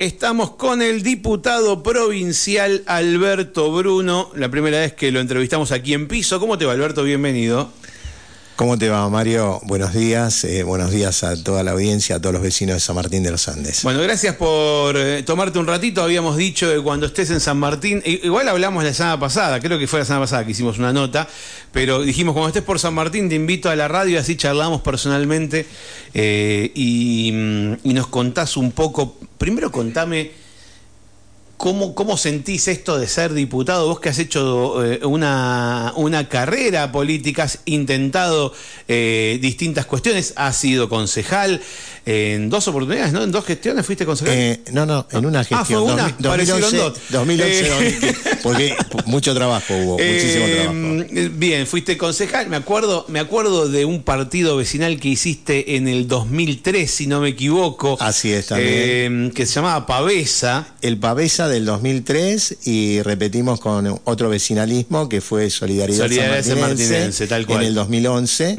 Estamos con el diputado provincial Alberto Bruno, la primera vez que lo entrevistamos aquí en piso. ¿Cómo te va Alberto? Bienvenido. ¿Cómo te va, Mario? Buenos días. Eh, buenos días a toda la audiencia, a todos los vecinos de San Martín de los Andes. Bueno, gracias por eh, tomarte un ratito. Habíamos dicho que cuando estés en San Martín, igual hablamos la semana pasada, creo que fue la semana pasada que hicimos una nota, pero dijimos, cuando estés por San Martín, te invito a la radio, así charlamos personalmente eh, y, mm, y nos contás un poco. Primero contame ¿Cómo, ¿Cómo, sentís esto de ser diputado? Vos que has hecho eh, una, una, carrera política, has intentado eh, distintas cuestiones, has sido concejal en dos oportunidades, ¿no? En dos gestiones fuiste concejal. Eh, no, no, en una gestión. Ah, fue una, 2011, dos. 2011, eh, porque mucho trabajo hubo, muchísimo trabajo. Bien, fuiste concejal. Me acuerdo, me acuerdo de un partido vecinal que hiciste en el 2003, si no me equivoco. Así es, también. que se llamaba Pavesa. El Pavesa del 2003 y repetimos con otro vecinalismo que fue Solidaridad, Solidaridad San Martinense, tal cual. en el 2011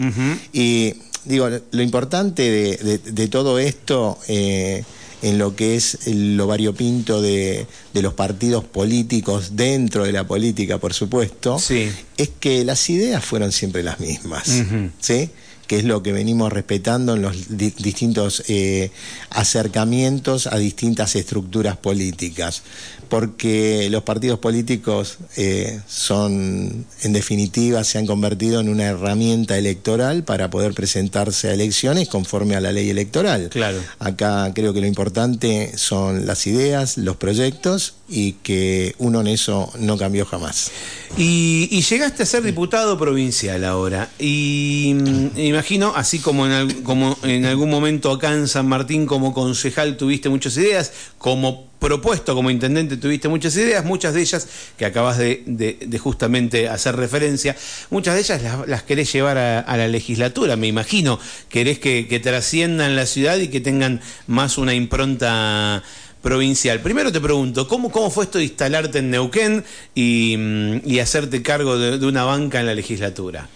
y digo lo importante de, de, todo esto eh, en lo que es lo variopinto de, de, los partidos políticos dentro de la política, por supuesto, sí. es que las ideas fueron siempre las mismas, ¿sí? Que es lo que venimos respetando en los di distintos eh, acercamientos a distintas estructuras políticas, porque los partidos políticos eh, son, en definitiva, se han convertido en una herramienta electoral para poder presentarse a elecciones conforme a la ley electoral. Claro. Acá creo que lo importante son las ideas, los proyectos y que uno en eso no cambió jamás. Y, y llegaste a ser diputado provincial ahora. Y mm, imagino, así como en, algún momento acá en San Martín como concejal tuviste muchas ideas, como propuesto como intendente tuviste muchas ideas, muchas de ellas que acabas de, justamente hacer referencia, muchas de ellas las, las querés llevar a, la legislatura, me imagino, querés que, que trasciendan la ciudad y que tengan más una impronta provincial. Primero te pregunto, ¿cómo, fue esto de instalarte en Neuquén y, y hacerte cargo de, una banca en la legislatura?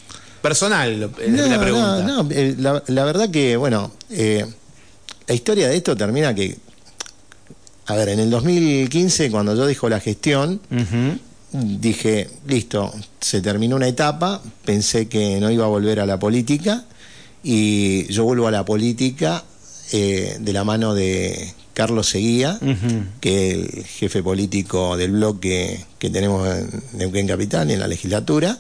Personal, no, la pregunta. No, no, eh, la, la, verdad que, bueno, eh, la historia de esto termina que, a ver, en el 2015, cuando yo dejo la gestión, uh -huh. dije, listo, se terminó una etapa, pensé que no iba a volver a la política y yo vuelvo a la política eh, de la mano de Carlos Seguía, uh -huh. que es el jefe político del bloque que tenemos en Neuquén Capital, en la legislatura,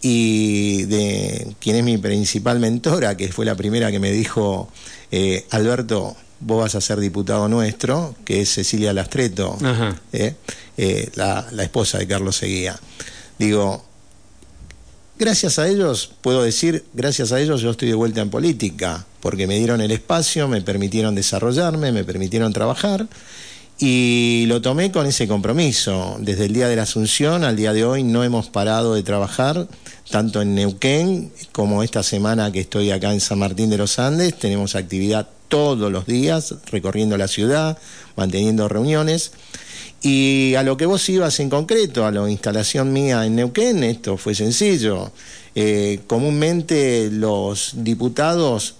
y de quien es mi principal mentora, que fue la primera que me dijo, eh, Alberto, vos vas a ser diputado nuestro, que es Cecilia Lastreto, eh, eh, la, la, esposa de Carlos Seguía. Digo, gracias a ellos, puedo decir, gracias a ellos yo estoy de vuelta en política, porque me dieron el espacio, me permitieron desarrollarme, me permitieron trabajar y lo tomé con ese compromiso. Desde el día de la Asunción al día de hoy no hemos parado de trabajar, tanto en Neuquén como esta semana que estoy acá en San Martín de los Andes. Tenemos actividad todos los días, recorriendo la ciudad, manteniendo reuniones. Y a lo que vos ibas en concreto, a la instalación mía en Neuquén, esto fue sencillo. Eh, comúnmente los diputados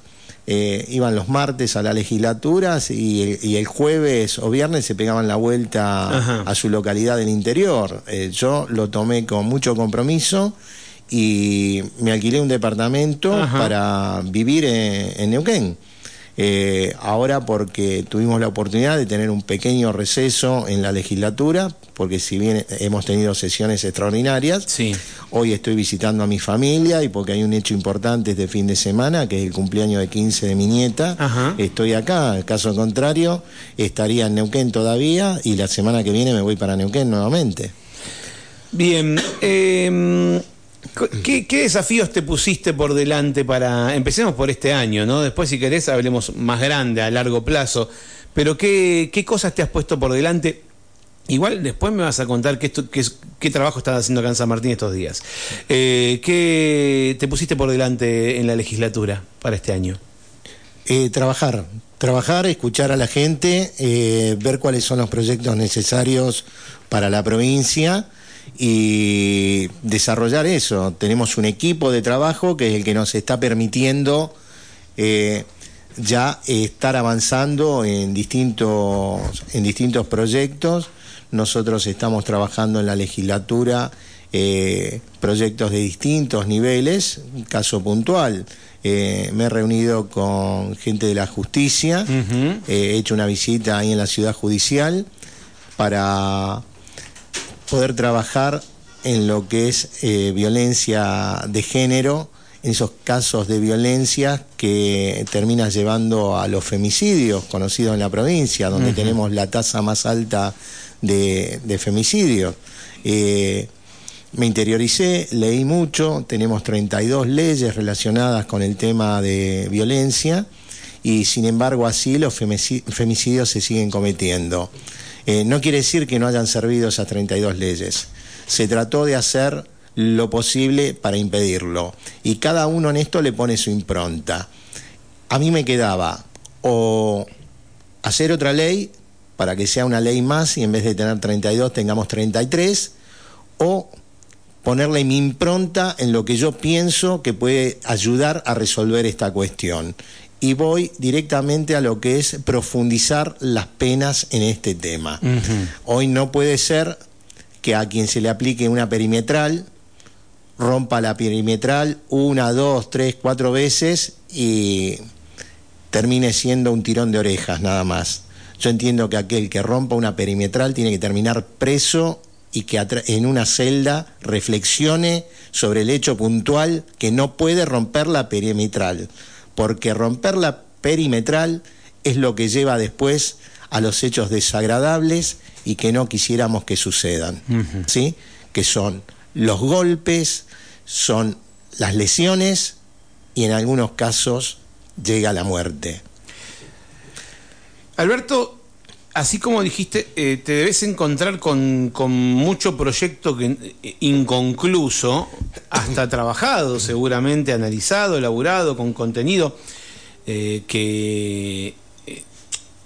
eh, iban los martes a las legislaturas y, y, el jueves o viernes se pegaban la vuelta Ajá. a su localidad del interior. Eh, yo lo tomé con mucho compromiso y me alquilé un departamento Ajá. para vivir en, en Neuquén. Eh, ahora porque tuvimos la oportunidad de tener un pequeño receso en la legislatura, porque si bien hemos tenido sesiones extraordinarias, sí. hoy estoy visitando a mi familia y porque hay un hecho importante este fin de semana, que es el cumpleaños de 15 de mi nieta, Ajá. estoy acá, caso contrario, estaría en Neuquén todavía y la semana que viene me voy para Neuquén nuevamente. Bien, eh... ¿Qué, ¿Qué, desafíos te pusiste por delante para... Empecemos por este año, ¿no? Después, si querés, hablemos más grande, a largo plazo. Pero ¿qué, qué cosas te has puesto por delante? Igual después me vas a contar qué, trabajo estás haciendo acá San Martín estos días. Eh, ¿Qué te pusiste por delante en la legislatura para este año? Eh, trabajar, trabajar, escuchar a la gente, eh, ver cuáles son los proyectos necesarios para la provincia y desarrollar eso. Tenemos un equipo de trabajo que es el que nos está permitiendo eh, ya estar avanzando en distintos, en distintos proyectos. Nosotros estamos trabajando en la legislatura eh, proyectos de distintos niveles, caso puntual. Eh, me he reunido con gente de la justicia, he hecho una visita ahí en la ciudad judicial para poder trabajar en lo que es violencia de género, en esos casos de violencia que termina llevando a los femicidios conocidos en la provincia, donde tenemos la tasa más alta de, de femicidios. Me interioricé, leí mucho, tenemos 32 leyes relacionadas con el tema de violencia y sin embargo así los femicidios se siguen cometiendo. Eh, no quiere decir que no hayan servido esas 32 leyes. Se trató de hacer lo posible para impedirlo y cada uno en esto le pone su impronta. A mí me quedaba o hacer otra ley para que sea una ley más y en vez de tener 32 tengamos 33 o ponerle mi impronta en lo que yo pienso que puede ayudar a resolver esta cuestión. Y voy directamente a lo que es profundizar las penas en este tema. Hoy no puede ser que a quien se le aplique una perimetral rompa la perimetral una, dos, tres, cuatro veces y termine siendo un tirón de orejas nada más. Yo entiendo que aquel que rompa una perimetral tiene que terminar preso y que en una celda reflexione sobre el hecho puntual que no puede romper la perimetral, porque romper la perimetral es lo que lleva después a los hechos desagradables y que no quisiéramos que sucedan, ¿sí? Que son los golpes, son las lesiones y en algunos casos llega la muerte. Alberto, así como dijiste, eh, te debes encontrar con, mucho proyecto que, eh, inconcluso, hasta trabajado seguramente, analizado, elaborado, con contenido, eh, que,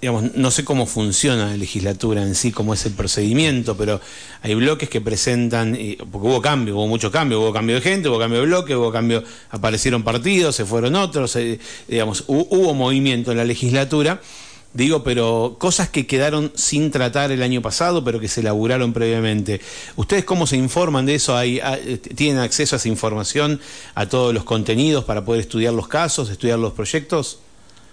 digamos, no sé cómo funciona la legislatura en sí, cómo es el procedimiento, pero hay bloques que presentan, porque hubo cambio, hubo mucho cambio, hubo cambio de gente, hubo cambio de bloque, hubo cambio, aparecieron partidos, se fueron otros, digamos, hubo movimiento en la legislatura Digo, pero cosas que quedaron sin tratar el año pasado, pero que se elaboraron previamente. ¿Ustedes cómo se informan de eso? ¿Hay, ¿Tienen acceso a esa información, a todos los contenidos para poder estudiar los casos, estudiar los proyectos?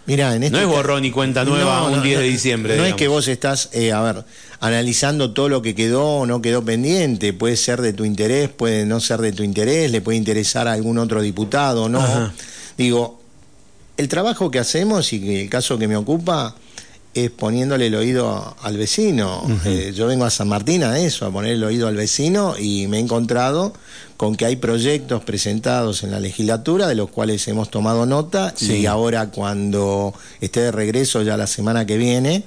Mira, en este no es borrón y cuenta nueva un 10 de diciembre. No es que vos estás, eh, a ver, analizando todo lo que quedó o no quedó pendiente. Puede ser de tu interés, puede no ser de tu interés, le puede interesar a algún otro diputado, ¿no? Digo, el trabajo que hacemos y el caso que me ocupa es poniéndole el oído al vecino. Eh, yo vengo a San Martín a eso, a poner el oído al vecino y me he encontrado con que hay proyectos presentados en la legislatura de los cuales hemos tomado nota y ahora cuando esté de regreso ya la semana que viene,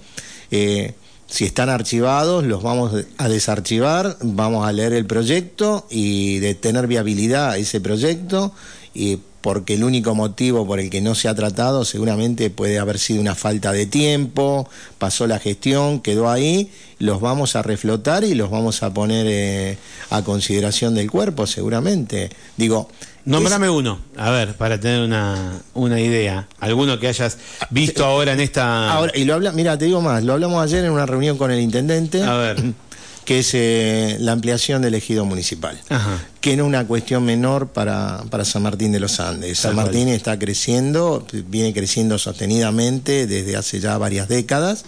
eh, si están archivados, los vamos a desarchivar, vamos a leer el proyecto y de tener viabilidad ese proyecto y porque el único motivo por el que no se ha tratado seguramente puede haber sido una falta de tiempo, pasó la gestión, quedó ahí, los vamos a reflotar y los vamos a poner eh, a consideración del cuerpo seguramente. Digo, Nómbrame uno, a ver, para tener una, una, idea. Alguno que hayas visto ahora en esta. Ahora, y lo habla, mira, te digo más, lo hablamos ayer en una reunión con el intendente. A ver. que es eh, la ampliación del ejido municipal, que no es una cuestión menor para, para San Martín de los Andes. San Martín está creciendo, viene creciendo sostenidamente desde hace ya varias décadas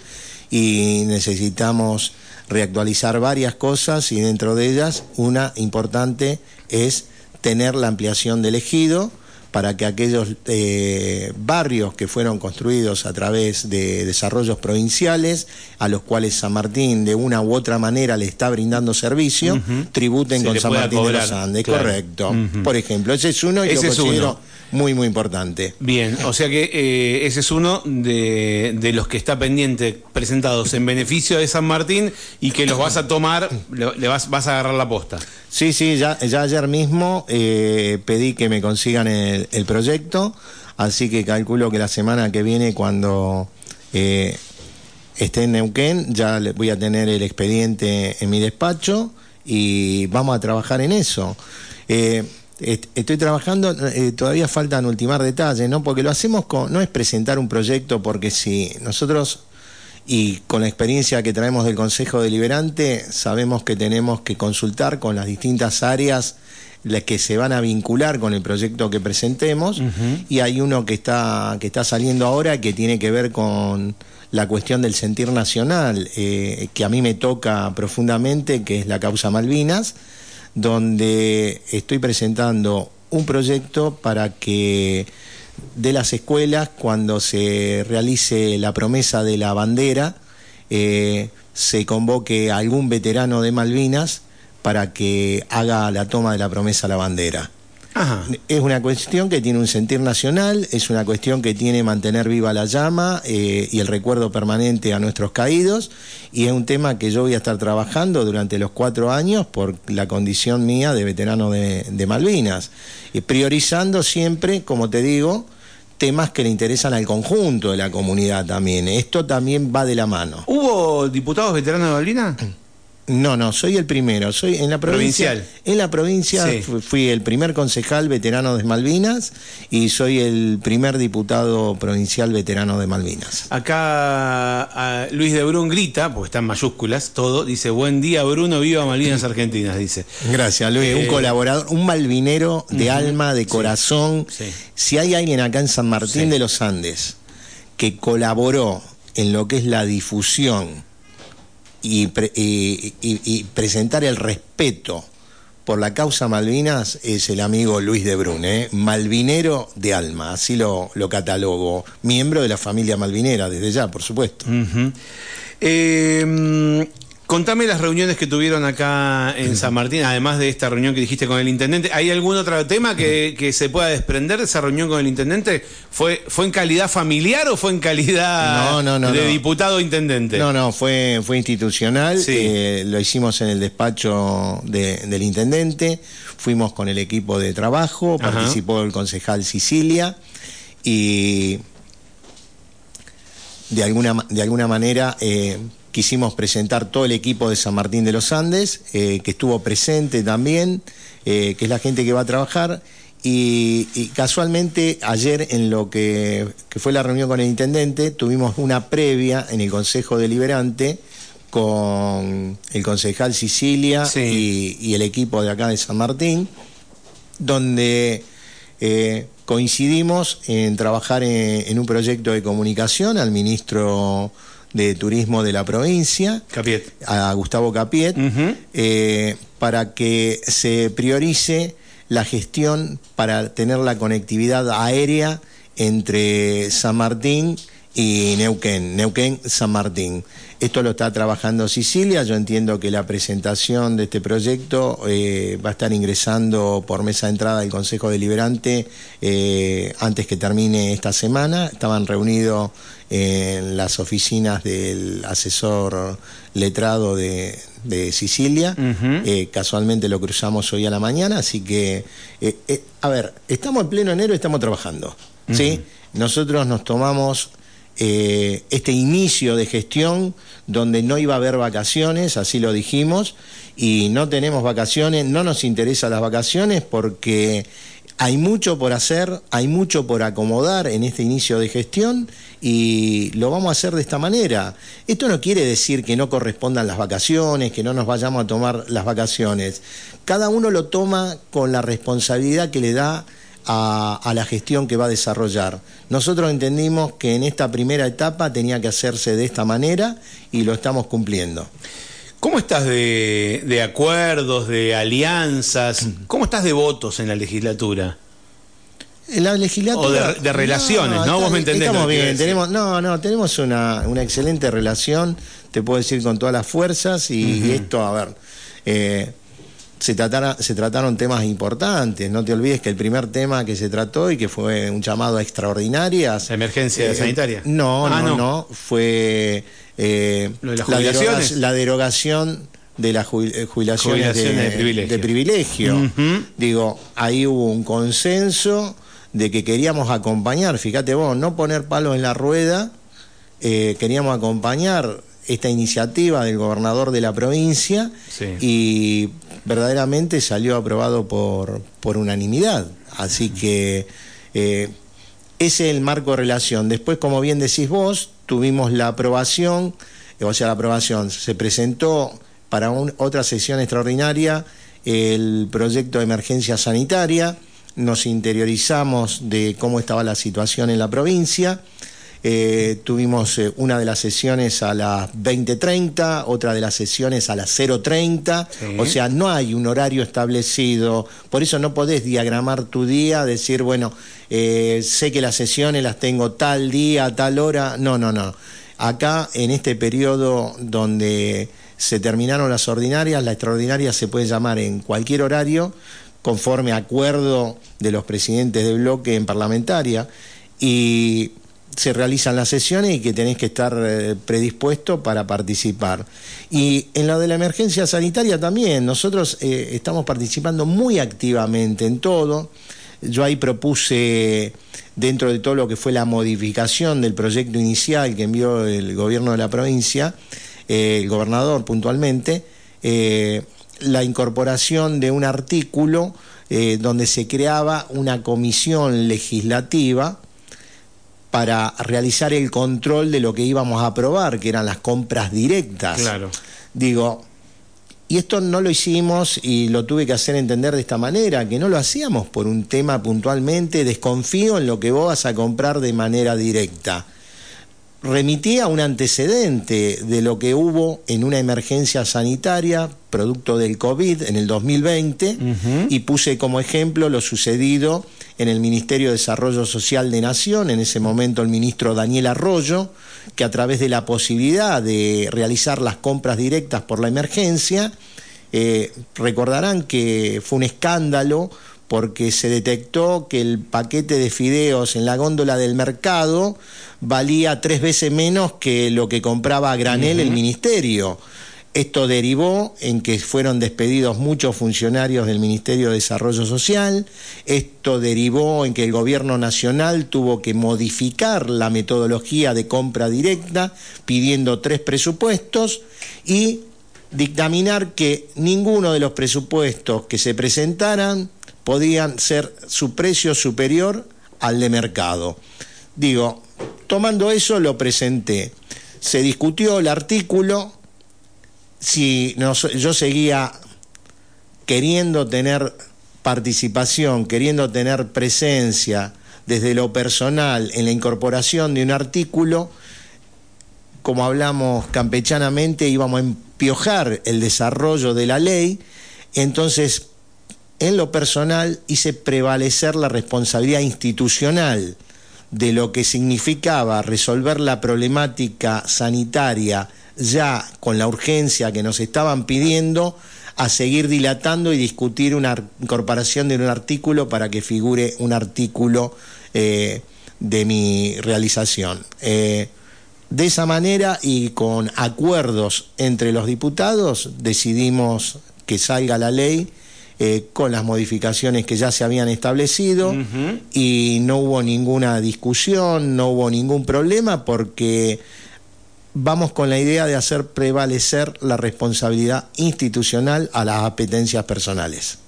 y necesitamos reactualizar varias cosas y dentro de ellas una importante es tener la ampliación del ejido para que aquellos eh, barrios que fueron construidos a través de desarrollos provinciales, a los cuales San Martín de una u otra manera le está brindando servicio, tributen con San Martín de los Andes, correcto. Por ejemplo, ese es uno y ese lo considero muy, muy importante. Bien, o sea que eh, ese es uno de, los que está pendiente, presentados en beneficio de San Martín y que los vas a tomar, le, vas, vas a agarrar la posta. Sí, sí, ya, ya ayer mismo eh, pedí que me consigan el, proyecto, así que calculo que la semana que viene cuando eh, esté en Neuquén ya voy a tener el expediente en mi despacho y vamos a trabajar en eso. Estoy trabajando, eh, todavía faltan ultimar detalles, ¿no? Porque lo hacemos con, no es presentar un proyecto porque si nosotros y con la experiencia que traemos del Consejo Deliberante sabemos que tenemos que consultar con las distintas áreas las que se van a vincular con el proyecto que presentemos y hay uno que está que está saliendo ahora que tiene que ver con la cuestión del sentir nacional eh, que a mí me toca profundamente que es la causa Malvinas donde estoy presentando un proyecto para que de las escuelas cuando se realice la promesa de la bandera, eh, se convoque a algún veterano de Malvinas para que haga la toma de la promesa a la bandera. Es una cuestión que tiene un sentir nacional, es una cuestión que tiene mantener viva la llama eh, y el recuerdo permanente a nuestros caídos, y es un tema que yo voy a estar trabajando durante los cuatro años por la condición mía de veterano de, de Malvinas, y priorizando siempre, como te digo, temas que le interesan al conjunto de la comunidad también. Esto también va de la mano. ¿Hubo diputados veteranos de Malvinas? No, no, soy el primero. Soy en la provincia. Provincial. En la provincia fui el primer concejal veterano de Malvinas y soy el primer diputado provincial veterano de Malvinas. Acá Luis de Brun grita, porque está en mayúsculas, todo, dice, buen día Bruno, viva Malvinas Argentinas, dice. Gracias, Luis. un eh, colaborador, un malvinero de alma, de corazón. Si hay alguien acá en San Martín de los Andes que colaboró en lo que es la difusión, y, presentar el respeto por la causa Malvinas es el amigo Luis de Brune, ¿eh? malvinero de alma, así lo, lo catalogo, miembro de la familia malvinera desde ya, por supuesto. Contame las reuniones que tuvieron acá en San Martín, además de esta reunión que dijiste con el intendente. ¿Hay algún otro tema que, se pueda desprender de esa reunión con el intendente? ¿Fue, fue en calidad familiar o fue en calidad de diputado intendente? No, no, fue, fue institucional. Eh, lo hicimos en el despacho del intendente. Fuimos con el equipo de trabajo, participó el concejal Sicilia y de alguna, de alguna manera. Eh, quisimos presentar todo el equipo de San Martín de los Andes, eh, que estuvo presente también, eh, que es la gente que va a trabajar. Y, casualmente ayer en lo que, fue la reunión con el intendente, tuvimos una previa en el Consejo Deliberante con el concejal Sicilia y, el equipo de acá de San Martín, donde eh, coincidimos en trabajar en, un proyecto de comunicación al ministro de Turismo de la provincia, a Gustavo Capiet, eh, para que se priorice la gestión para tener la conectividad aérea entre San Martín y Neuquén, Neuquén-San Martín. Esto lo está trabajando Sicilia, yo entiendo que la presentación de este proyecto eh, va a estar ingresando por mesa de entrada del Consejo Deliberante eh, antes que termine esta semana. Estaban reunidos en las oficinas del asesor letrado de, Sicilia. Eh, casualmente lo cruzamos hoy a la mañana, así que, a ver, estamos en pleno enero y estamos trabajando. ¿sí? Nosotros nos tomamos eh, este inicio de gestión donde no iba a haber vacaciones, así lo dijimos, y no tenemos vacaciones, no nos interesan las vacaciones porque hay mucho por hacer, hay mucho por acomodar en este inicio de gestión y lo vamos a hacer de esta manera. Esto no quiere decir que no correspondan las vacaciones, que no nos vayamos a tomar las vacaciones. Cada uno lo toma con la responsabilidad que le da a, la gestión que va a desarrollar. Nosotros entendimos que en esta primera etapa tenía que hacerse de esta manera y lo estamos cumpliendo. ¿Cómo estás de, acuerdos, de alianzas? ¿Cómo estás de votos en la legislatura? En la legislatura. O de, relaciones, ¿no? Vos me entendés. Estamos bien, tenemos, no, no, tenemos una, excelente relación, te puedo decir, con todas las fuerzas y, esto, a ver, eh, se, se trataron temas importantes. No te olvides que el primer tema que se trató y que fue un llamado a extraordinarias. ¿Emergencia eh, sanitaria? No, ah, no, no, Fue eh, la, derogación de las eh, jubilaciones, de, privilegio. Digo, ahí hubo un consenso de que queríamos acompañar, fíjate vos, no poner palos en la rueda, queríamos acompañar esta iniciativa del gobernador de la provincia y verdaderamente salió aprobado por, por unanimidad. Así que eh, ese es el marco de relación. Después, como bien decís vos, tuvimos la aprobación, o sea, la aprobación, se presentó para otra sesión extraordinaria el proyecto de emergencia sanitaria, nos interiorizamos de cómo estaba la situación en la provincia, eh, tuvimos eh, una de las sesiones a las 20.30, otra de las sesiones a las 0.30, o sea, no hay un horario establecido, por eso no podés diagramar tu día, decir, bueno, eh, sé que las sesiones las tengo tal día, tal hora, no, no, no. Acá, en este periodo donde se terminaron las ordinarias, la extraordinaria se puede llamar en cualquier horario, conforme acuerdo de los presidentes de bloque en parlamentaria, y se realizan las sesiones y que tenés que estar eh, predispuesto para participar. Y en lo de la emergencia sanitaria también, nosotros eh, estamos participando muy activamente en todo. Yo ahí propuse, dentro de todo lo que fue la modificación del proyecto inicial que envió el gobierno de la provincia, eh, el gobernador puntualmente, eh, la incorporación de un artículo donde se creaba una comisión legislativa para realizar el control de lo que íbamos a aprobar, que eran las compras directas. Claro. Digo, y esto no lo hicimos y lo tuve que hacer entender de esta manera, que no lo hacíamos por un tema puntualmente, desconfío en lo que vos vas a comprar de manera directa remitía un antecedente de lo que hubo en una emergencia sanitaria producto del COVID en el 2020 y puse como ejemplo lo sucedido en el Ministerio de Desarrollo Social de Nación, en ese momento el ministro Daniel Arroyo, que a través de la posibilidad de realizar las compras directas por la emergencia, eh, recordarán que fue un escándalo porque se detectó que el paquete de fideos en la góndola del mercado valía tres veces menos que lo que compraba a granel el ministerio. Esto derivó en que fueron despedidos muchos funcionarios del Ministerio de Desarrollo Social, esto derivó en que el gobierno nacional tuvo que modificar la metodología de compra directa, pidiendo tres presupuestos y dictaminar que ninguno de los presupuestos que se presentaran podían ser su precio superior al de mercado. Digo, tomando eso lo presenté. Se discutió el artículo, si yo seguía queriendo tener participación, queriendo tener presencia desde lo personal en la incorporación de un artículo, como hablamos campechanamente, íbamos a empiojar el desarrollo de la ley, entonces en lo personal hice prevalecer la responsabilidad institucional de lo que significaba resolver la problemática sanitaria ya con la urgencia que nos estaban pidiendo a seguir dilatando y discutir una incorporación de un artículo para que figure un artículo eh, de mi realización. Eh, de esa manera y con acuerdos entre los diputados decidimos que salga la ley eh, con las modificaciones que ya se habían establecido y no hubo ninguna discusión, no hubo ningún problema porque vamos con la idea de hacer prevalecer la responsabilidad institucional a las apetencias personales.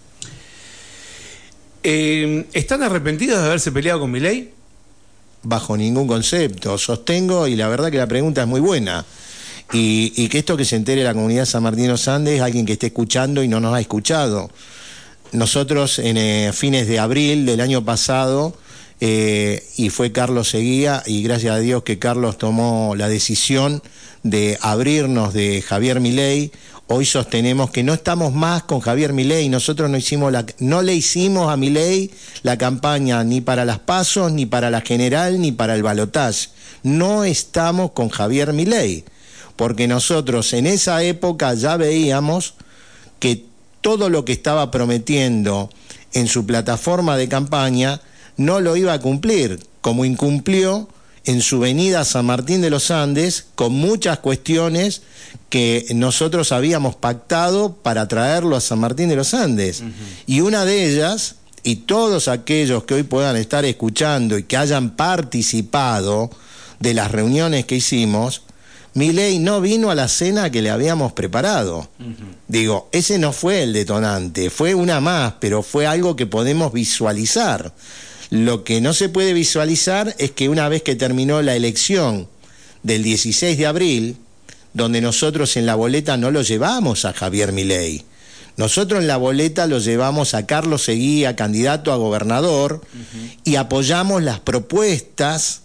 Eh, ¿Están arrepentidos de haberse peleado con mi ley? Bajo ningún concepto, sostengo y la verdad que la pregunta es muy buena. Y, y, que esto que se entere la comunidad San Martín los Andes, alguien que esté escuchando y no nos ha escuchado. Nosotros en eh, fines de abril del año pasado, eh, y fue Carlos Seguía, y gracias a Dios que Carlos tomó la decisión de abrirnos de Javier Milei, hoy sostenemos que no estamos más con Javier Milei, nosotros no, hicimos la, no le hicimos a Milei la campaña ni para las pasos, ni para la general, ni para el balotaje. No estamos con Javier Milei, porque nosotros en esa época ya veíamos que todo lo que estaba prometiendo en su plataforma de campaña no lo iba a cumplir, como incumplió en su venida a San Martín de los Andes con muchas cuestiones que nosotros habíamos pactado para traerlo a San Martín de los Andes. Y una de ellas, y todos aquellos que hoy puedan estar escuchando y que hayan participado de las reuniones que hicimos, mi ley no vino a la cena que le habíamos preparado. Digo, ese no fue el detonante, fue una más, pero fue algo que podemos visualizar. Lo que no se puede visualizar es que una vez que terminó la elección del 16 de abril, donde nosotros en la boleta no lo llevamos a Javier Milei, nosotros en la boleta lo llevamos a Carlos Seguía, candidato a gobernador, y apoyamos las propuestas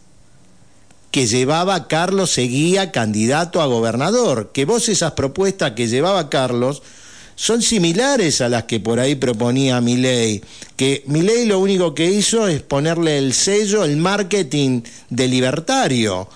que llevaba Carlos Seguía, candidato a gobernador. Que vos esas propuestas que llevaba Carlos son similares a las que por ahí proponía Milei. Que Milei lo único que hizo es ponerle el sello, el marketing de libertario.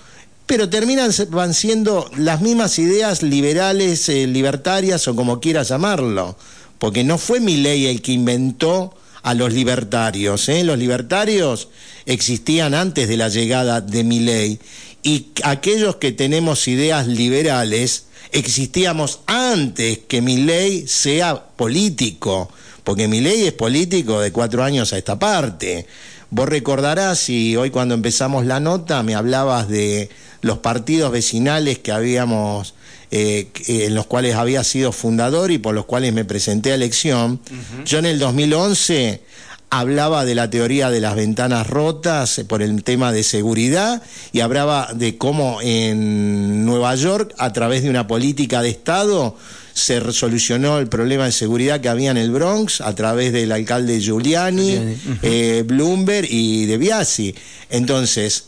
Pero terminan van siendo las mismas ideas liberales, eh, libertarias o como quieras llamarlo. Porque no fue Milei el que inventó a los libertarios. ¿eh? Los libertarios existían antes de la llegada de Milei y aquellos que tenemos ideas liberales existíamos antes que mi ley sea político, porque mi ley es político de cuatro años a esta parte. Vos recordarás, y hoy cuando empezamos la nota me hablabas de los partidos vecinales que habíamos, eh, en los cuales había sido fundador y por los cuales me presenté a elección. Yo en el 2011 hablaba de la teoría de las ventanas rotas por el tema de seguridad y hablaba de cómo en Nueva York, a través de una política de Estado, se solucionó el problema de seguridad que había en el Bronx a través del alcalde Giuliani, eh, Bloomberg y De Biasi. Entonces,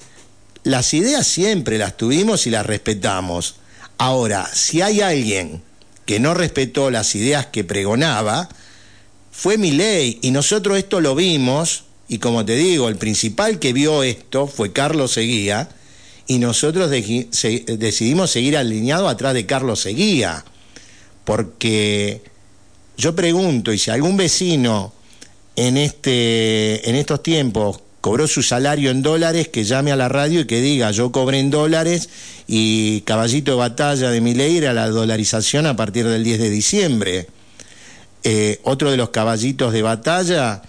las ideas siempre las tuvimos y las respetamos. Ahora, si hay alguien que no respetó las ideas que pregonaba, fue mi ley y nosotros esto lo vimos y como te digo, el principal que vio esto fue Carlos Seguía y nosotros decidimos seguir alineado atrás de Carlos Seguía porque yo pregunto y si algún vecino en este en estos tiempos cobró su salario en dólares, que llame a la radio y que diga, yo cobré en dólares y caballito de batalla de mi ley era la dolarización a partir del 10 de diciembre. Eh, otro de los caballitos de batalla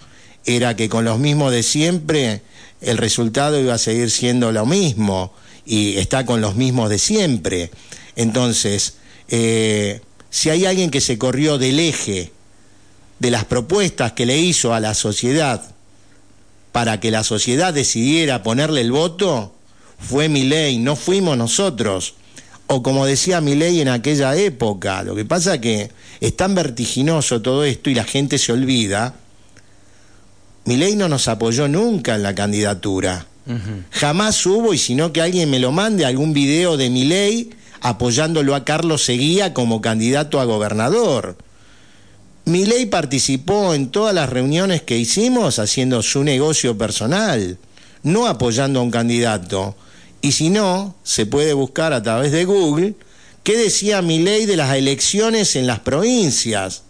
era que con los mismos de siempre el resultado iba a seguir siendo lo mismo y está con los mismos de siempre. Entonces, eh, si hay alguien que se corrió del eje de las propuestas que le hizo a la sociedad para que la sociedad decidiera ponerle el voto, fue mi ley, no fuimos nosotros. O como decía mi ley en aquella época, lo que pasa que es tan vertiginoso todo esto y la gente se olvida. Mi ley no nos apoyó nunca en la candidatura. Jamás hubo, y sino que alguien me lo mande, algún video de mi ley apoyándolo a Carlos Seguía como candidato a gobernador. Mi ley participó en todas las reuniones que hicimos haciendo su negocio personal, no apoyando a un candidato. Y si no, se puede buscar a través de Google ¿Qué decía mi ley de las elecciones en las provincias?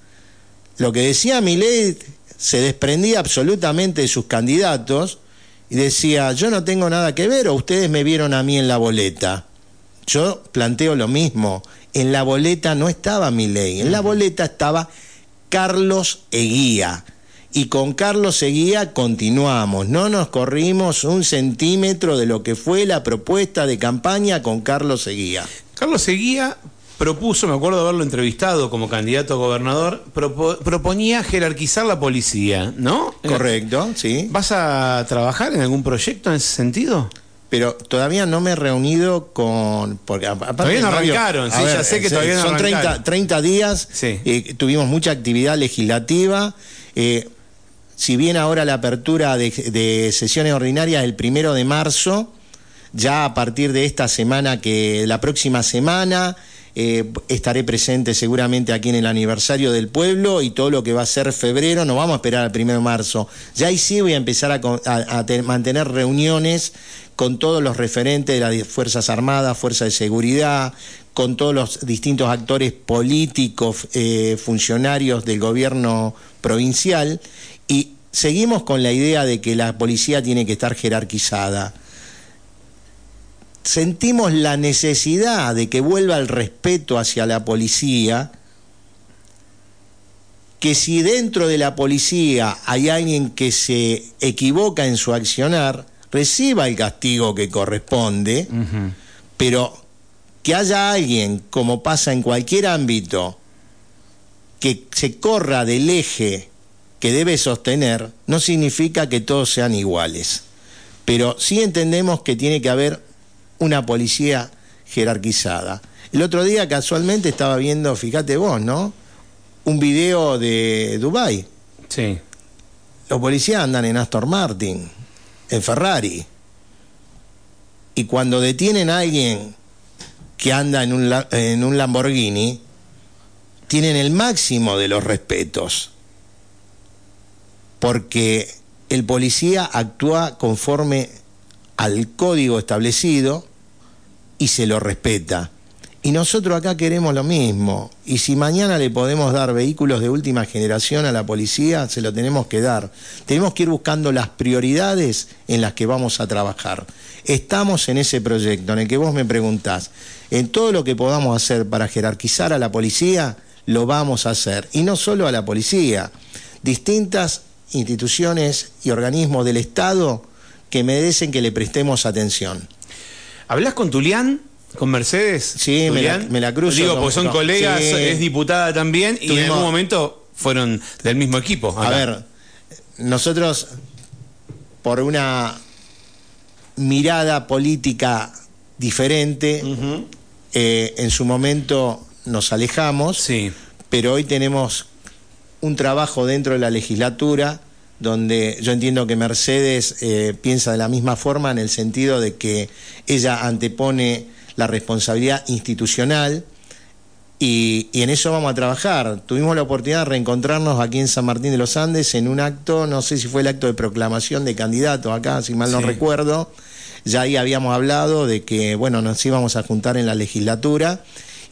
Lo que decía mi ley se desprendía absolutamente de sus candidatos y decía, yo no tengo nada que ver o ustedes me vieron a mí en la boleta. Yo planteo lo mismo, en la boleta no estaba mi ley, en la boleta estaba Carlos Eguía. Y con Carlos Eguía continuamos, no nos corrimos un centímetro de lo que fue la propuesta de campaña con Carlos Eguía. Carlos Seguía propuso, me acuerdo de haberlo entrevistado como candidato a gobernador, proponía jerarquizar la policía, ¿no? Correcto, sí. ¿Vas a trabajar en algún proyecto en ese sentido? Pero todavía no me he reunido con. Porque todavía no arrancaron, sí, ya sé que todavía no son arrancaron. 30, 30 días, sí. Eh, tuvimos mucha actividad legislativa. Eh, si bien ahora la apertura de, de sesiones ordinarias es el primero de marzo, ya a partir de esta semana, que la próxima semana eh, estaré presente seguramente aquí en el aniversario del pueblo y todo lo que va a ser febrero, no vamos a esperar al primero de marzo. Ya ahí sí voy a empezar a, mantener reuniones con todos los referentes de las Fuerzas Armadas, Fuerzas de Seguridad, con todos los distintos actores políticos, eh, funcionarios del gobierno provincial y seguimos con la idea de que la policía tiene que estar jerarquizada. Sentimos la necesidad de que vuelva el respeto hacia la policía, que si dentro de la policía hay alguien que se equivoca en su accionar, reciba el castigo que corresponde, pero que haya alguien, como pasa en cualquier ámbito, que se corra del eje que debe sostener, no significa que todos sean iguales. Pero sí entendemos que tiene que haber una policía jerarquizada. El otro día casualmente estaba viendo, fíjate vos, ¿no? Un video de Dubai. Sí. Los policías andan en Aston Martin, en Ferrari. Y cuando detienen a alguien que anda en un, en un Lamborghini, tienen el máximo de los respetos. Porque el policía actúa conforme al código establecido y se lo respeta. Y nosotros acá queremos lo mismo. Y si mañana le podemos dar vehículos de última generación a la policía, se lo tenemos que dar. Tenemos que ir buscando las prioridades en las que vamos a trabajar. Estamos en ese proyecto en el que vos me preguntás. En todo lo que podamos hacer para jerarquizar a la policía, lo vamos a hacer. Y no solo a la policía. Distintas instituciones y organismos del Estado que merecen que le prestemos atención. ¿Hablas con Tulián? ¿Con Mercedes? Sí, me la, me la, cruzo. Digo, porque son colegas, es diputada también y en algún momento fueron del mismo equipo. A ver, nosotros por una mirada política diferente, eh, en su momento nos alejamos, sí. pero hoy tenemos un trabajo dentro de la legislatura donde yo entiendo que Mercedes eh, piensa de la misma forma en el sentido de que ella antepone la responsabilidad institucional y, en eso vamos a trabajar. Tuvimos la oportunidad de reencontrarnos aquí en San Martín de los Andes en un acto, no sé si fue el acto de proclamación de candidato acá, si mal no recuerdo. Ya ahí habíamos hablado de que, bueno, nos íbamos a juntar en la legislatura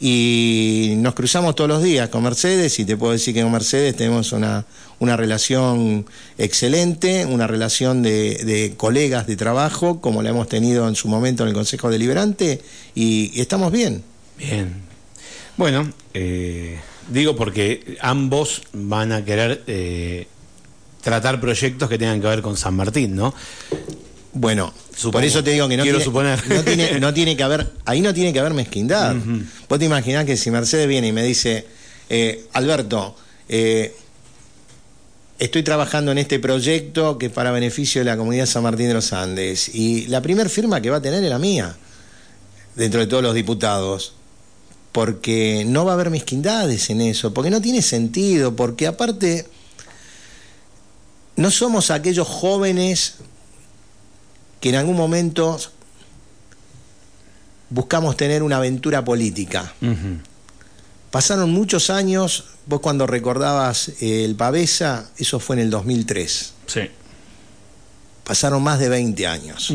y nos cruzamos todos los días con Mercedes y te puedo decir que con Mercedes tenemos una, una relación excelente, una relación de, colegas de trabajo, como la hemos tenido en su momento en el Consejo Deliberante, y, estamos bien. Bien. Bueno, eh, digo porque ambos van a querer eh, tratar proyectos que tengan que ver con San Martín, ¿no? Bueno, por eso te digo que no tiene, No, tiene, que haber, ahí no tiene que haber mezquindad. Vos te imaginás que si Mercedes viene y me dice, eh, Alberto, eh, estoy trabajando en este proyecto que es para beneficio de la comunidad San Martín de los Andes, y la primera firma que va a tener es la mía, dentro de todos los diputados, porque no va a haber mezquindades en eso, porque no tiene sentido, porque aparte no somos aquellos jóvenes que en algún momento buscamos tener una aventura política. Pasaron muchos años, vos cuando recordabas eh, el Pavesa, eso fue en el 2003. Sí. Pasaron más de 20 años.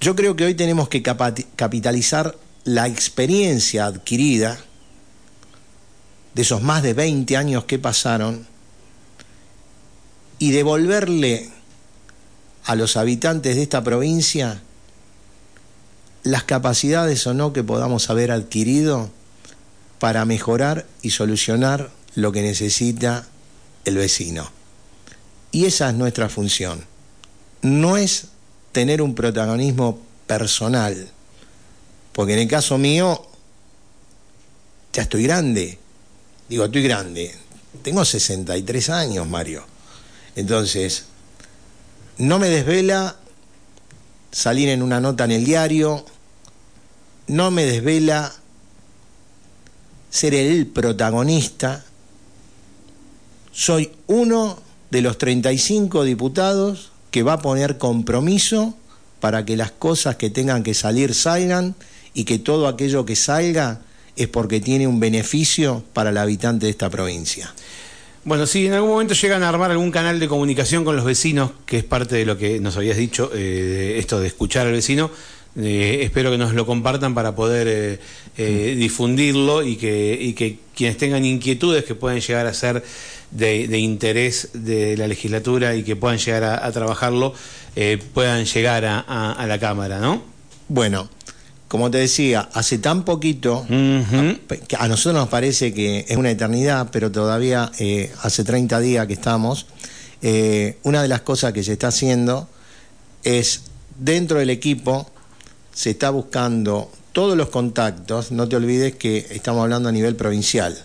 Yo creo que hoy tenemos que capitalizar la experiencia adquirida de esos más de 20 años que pasaron y devolverle a los habitantes de esta provincia las capacidades o no que podamos haber adquirido para mejorar y solucionar lo que necesita el vecino. Y esa es nuestra función. No es tener un protagonismo personal, porque en el caso mío ya estoy grande. Digo, estoy grande. Tengo 63 años, Mario. Entonces, no me desvela salir en una nota en el diario, no me desvela ser el protagonista. Soy uno de los 35 diputados que va a poner compromiso para que las cosas que tengan que salir salgan y que todo aquello que salga es porque tiene un beneficio para el habitante de esta provincia. Bueno, si en algún momento llegan a armar algún canal de comunicación con los vecinos, que es parte de lo que nos habías dicho, eh, esto de escuchar al vecino, eh, espero que nos lo compartan para poder eh, difundirlo y que, que quienes tengan inquietudes que puedan llegar a ser de, interés de la legislatura y que puedan llegar a, trabajarlo, puedan llegar a, a la Cámara, ¿no? Bueno, como te decía, hace tan poquito, que a nosotros nos parece que es una eternidad, pero todavía eh, hace 30 días que estamos, eh, una de las cosas que se está haciendo es, dentro del equipo, se está buscando todos los contactos, no te olvides que estamos hablando a nivel provincial,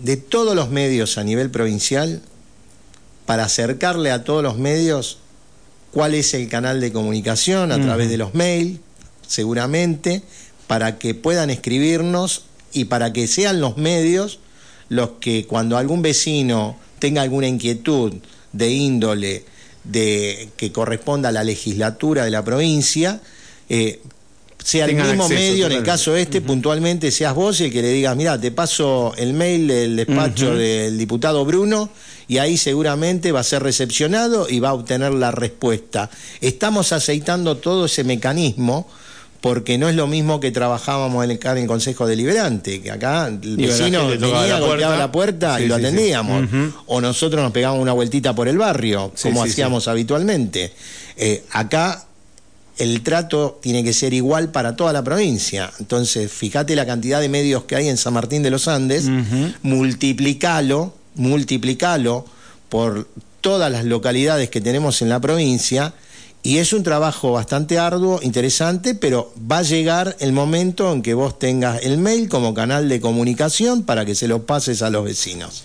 de todos los medios a nivel provincial para acercarle a todos los medios cuál es el canal de comunicación a través de los mails, seguramente, para que puedan escribirnos y para que sean los medios los que cuando algún vecino tenga alguna inquietud de índole de que corresponda a la legislatura de la provincia, eh, sea el mismo medio, en el caso este, puntualmente seas vos el que le digas, mira, te paso el mail del despacho del diputado Bruno y ahí seguramente va a ser recepcionado y va a obtener la respuesta. Estamos aceitando todo ese mecanismo porque no es lo mismo que trabajábamos en el, Consejo Deliberante, que acá el vecino venía, golpeaba la puerta y lo atendíamos, o nosotros nos pegábamos una vueltita por el barrio, como hacíamos habitualmente. Eh, acá el trato tiene que ser igual para toda la provincia. Entonces, fíjate la cantidad de medios que hay en San Martín de los Andes, multiplicalo, multiplicalo por todas las localidades que tenemos en la provincia y es un trabajo bastante arduo, interesante, pero va a llegar el momento en que vos tengas el mail como canal de comunicación para que se lo pases a los vecinos.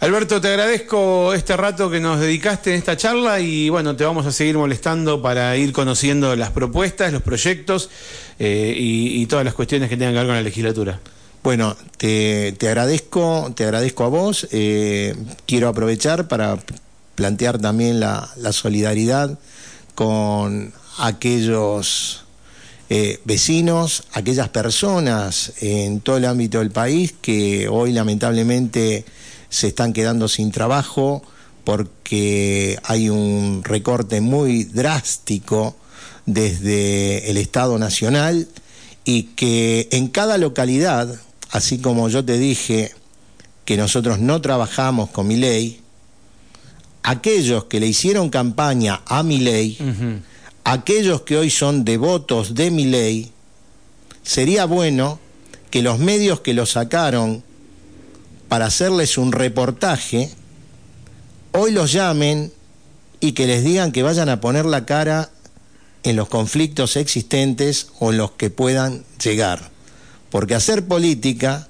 Alberto, te agradezco este rato que nos dedicaste en esta charla y bueno, te vamos a seguir molestando para ir conociendo las propuestas, los proyectos eh, y, todas las cuestiones que tengan que ver con la legislatura. Bueno, te, agradezco, te agradezco a vos. Eh, quiero aprovechar para plantear también la solidaridad con aquellos eh, vecinos, aquellas personas en todo el ámbito del país que hoy lamentablemente se están quedando sin trabajo porque hay un recorte muy drástico desde el Estado Nacional y que en cada localidad, así como yo te dije que nosotros no trabajamos con mi ley, aquellos que le hicieron campaña a mi ley, aquellos que hoy son devotos de mi ley, sería bueno que los medios que lo sacaron para hacerles un reportaje, hoy los llamen y que les digan que vayan a poner la cara en los conflictos existentes o en los que puedan llegar. Porque hacer política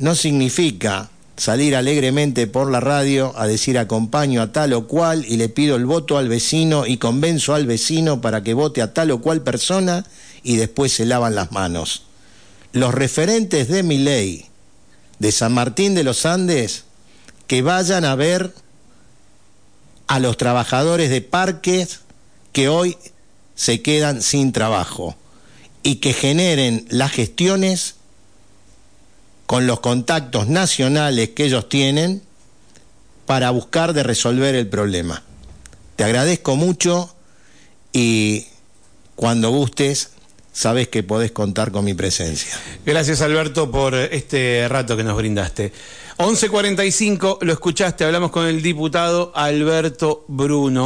no significa salir alegremente por la radio a decir acompaño a tal o cual y le pido el voto al vecino y convenzo al vecino para que vote a tal o cual persona y después se lavan las manos. Los referentes de mi ley de San Martín de los Andes que vayan a ver a los trabajadores de parques que hoy se quedan sin trabajo y que generen las gestiones con los contactos nacionales que ellos tienen para buscar de resolver el problema. Te agradezco mucho y cuando gustes, sabes que podés contar con mi presencia. Gracias Alberto por este rato que nos brindaste. 11.45, lo escuchaste, hablamos con el diputado Alberto Bruno.